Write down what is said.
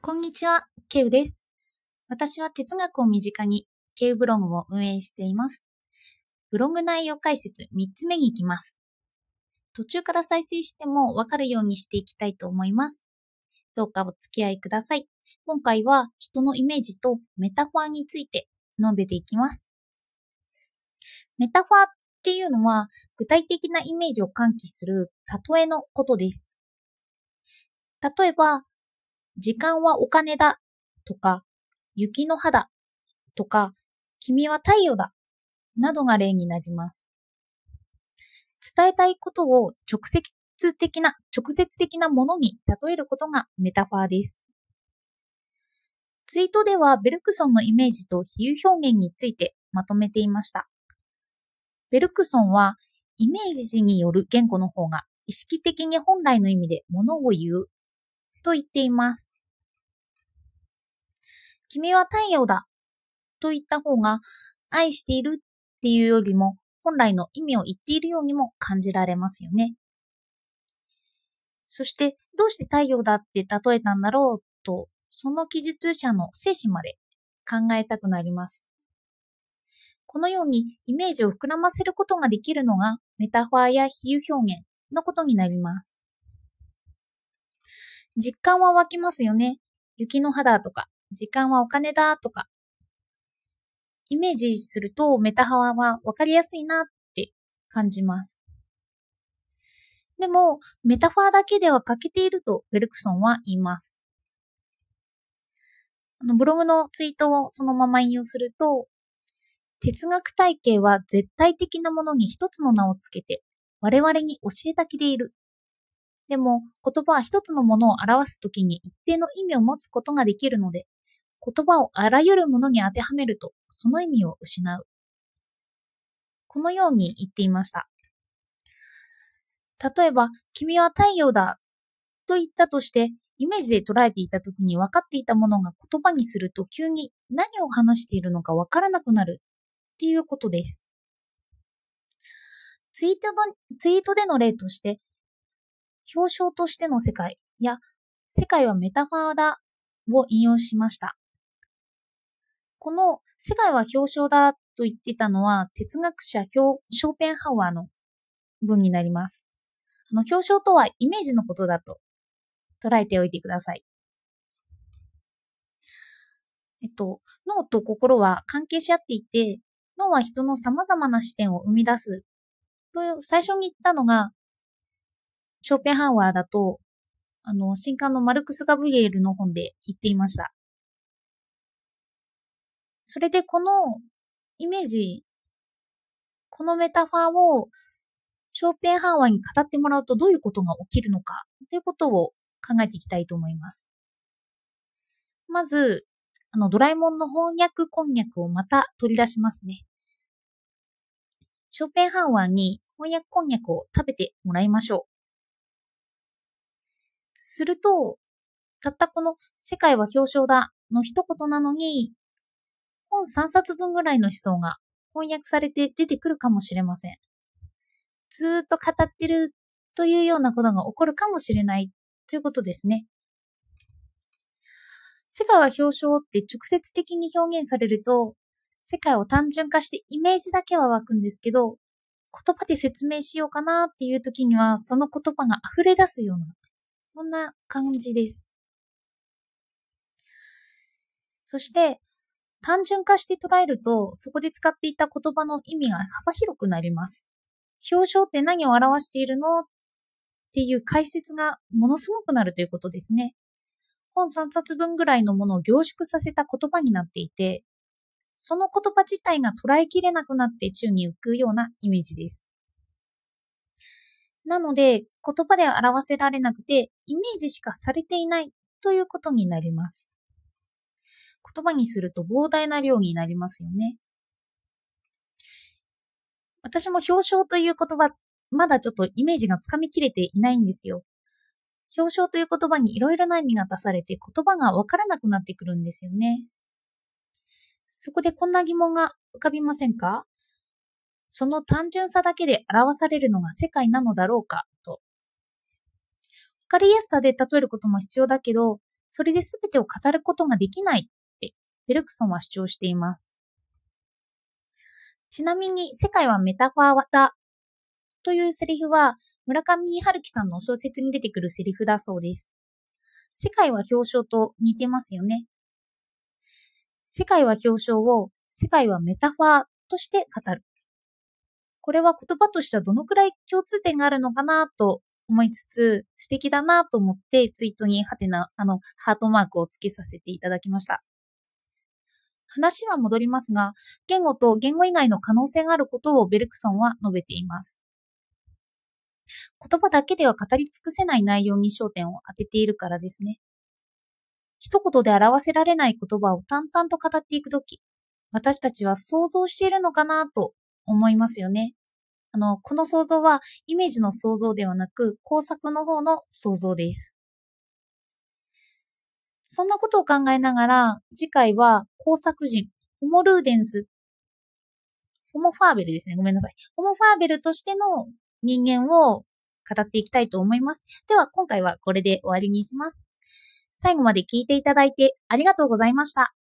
こんにちは、ケウです。私は哲学を身近に、ケウブログを運営しています。ブログ内容解説3つ目に行きます。途中から再生してもわかるようにしていきたいと思います。どうかお付き合いください。今回は人のイメージとメタファーについて述べていきます。メタファーっていうのは具体的なイメージを喚起する例えのことです。例えば、時間はお金だとか、雪の肌とか、君は太陽だなどが例になります。伝えたいことを直接的な、直接的なものに例えることがメタファーです。ツイートではベルクソンのイメージと比喩表現についてまとめていました。ベルクソンはイメージによる言語の方が意識的に本来の意味で物を言うと言っています。君は太陽だと言った方が愛しているっていうよりも本来の意味を言っているようにも感じられますよね。そしてどうして太陽だって例えたんだろうとその記述者の精神まで考えたくなります。このようにイメージを膨らませることができるのがメタファーや比喩表現のことになります。実感は湧きますよね。雪の肌とか、時間はお金だとか。イメージするとメタファーはわかりやすいなって感じます。でも、メタファーだけでは欠けているとベルクソンは言います。あのブログのツイートをそのまま引用すると、哲学体系は絶対的なものに一つの名をつけて我々に教えだけでいる。でも言葉は一つのものを表すときに一定の意味を持つことができるので、言葉をあらゆるものに当てはめるとその意味を失う。このように言っていました。例えば、君は太陽だと言ったとして、イメージで捉えていたときに分かっていたものが言葉にすると急に何を話しているのか分からなくなるっていうことです。ツイートのツイートでの例として、表彰としての世界や世界はメタファーだを引用しました。この世界は表彰だと言ってたのは哲学者ショーペンハワーの文になります。あの表彰とはイメージのことだと捉えておいてください。えっと、脳と心は関係し合っていて、脳は人の様々な視点を生み出すという最初に言ったのがショーペンハワーだと、あの、新刊のマルクス・ガブリエルの本で言っていました。それでこのイメージ、このメタファーをショーペンハワーに語ってもらうとどういうことが起きるのかということを考えていきたいと思います。まず、あの、ドラえもんの翻訳こんにゃくをまた取り出しますね。ショーペンハワーに翻訳こんにゃくを食べてもらいましょう。すると、たったこの世界は表彰だの一言なのに、本3冊分ぐらいの思想が翻訳されて出てくるかもしれません。ずーっと語ってるというようなことが起こるかもしれないということですね。世界は表彰って直接的に表現されると、世界を単純化してイメージだけは湧くんですけど、言葉で説明しようかなっていう時には、その言葉が溢れ出すようなそんな感じです。そして、単純化して捉えると、そこで使っていた言葉の意味が幅広くなります。表彰って何を表しているのっていう解説がものすごくなるということですね。本3冊分ぐらいのものを凝縮させた言葉になっていて、その言葉自体が捉えきれなくなって宙に浮くようなイメージです。なので、言葉で表せられなくて、イメージしかされていないということになります。言葉にすると膨大な量になりますよね。私も表彰という言葉、まだちょっとイメージがつかみきれていないんですよ。表彰という言葉にいろいろな意味が足されて言葉がわからなくなってくるんですよね。そこでこんな疑問が浮かびませんか？その単純さだけで表されるのが世界なのだろうかと。わかりやすさで例えることも必要だけど、それで全てを語ることができないってベルクソンは主張しています。ちなみに、世界はメタファーだというセリフは、村上春樹さんの小説に出てくるセリフだそうです。世界は表彰と似てますよね。世界は表彰を世界はメタファーとして語る。これは言葉としてはどのくらい共通点があるのかなと思いつつ、素敵だなと思ってツイートにハテナ、あの、ハートマークを付けさせていただきました。話は戻りますが、言語と言語以外の可能性があることをベルクソンは述べています。言葉だけでは語り尽くせない内容に焦点を当てているからですね。一言で表せられない言葉を淡々と語っていくとき、私たちは想像しているのかなと思いますよね。あの、この想像はイメージの想像ではなく工作の方の想像です。そんなことを考えながら、次回は工作人、ホモルーデンス、ホモファーベルですね。ごめんなさい。ホモファーベルとしての人間を語っていきたいと思います。では、今回はこれで終わりにします。最後まで聞いていただいてありがとうございました。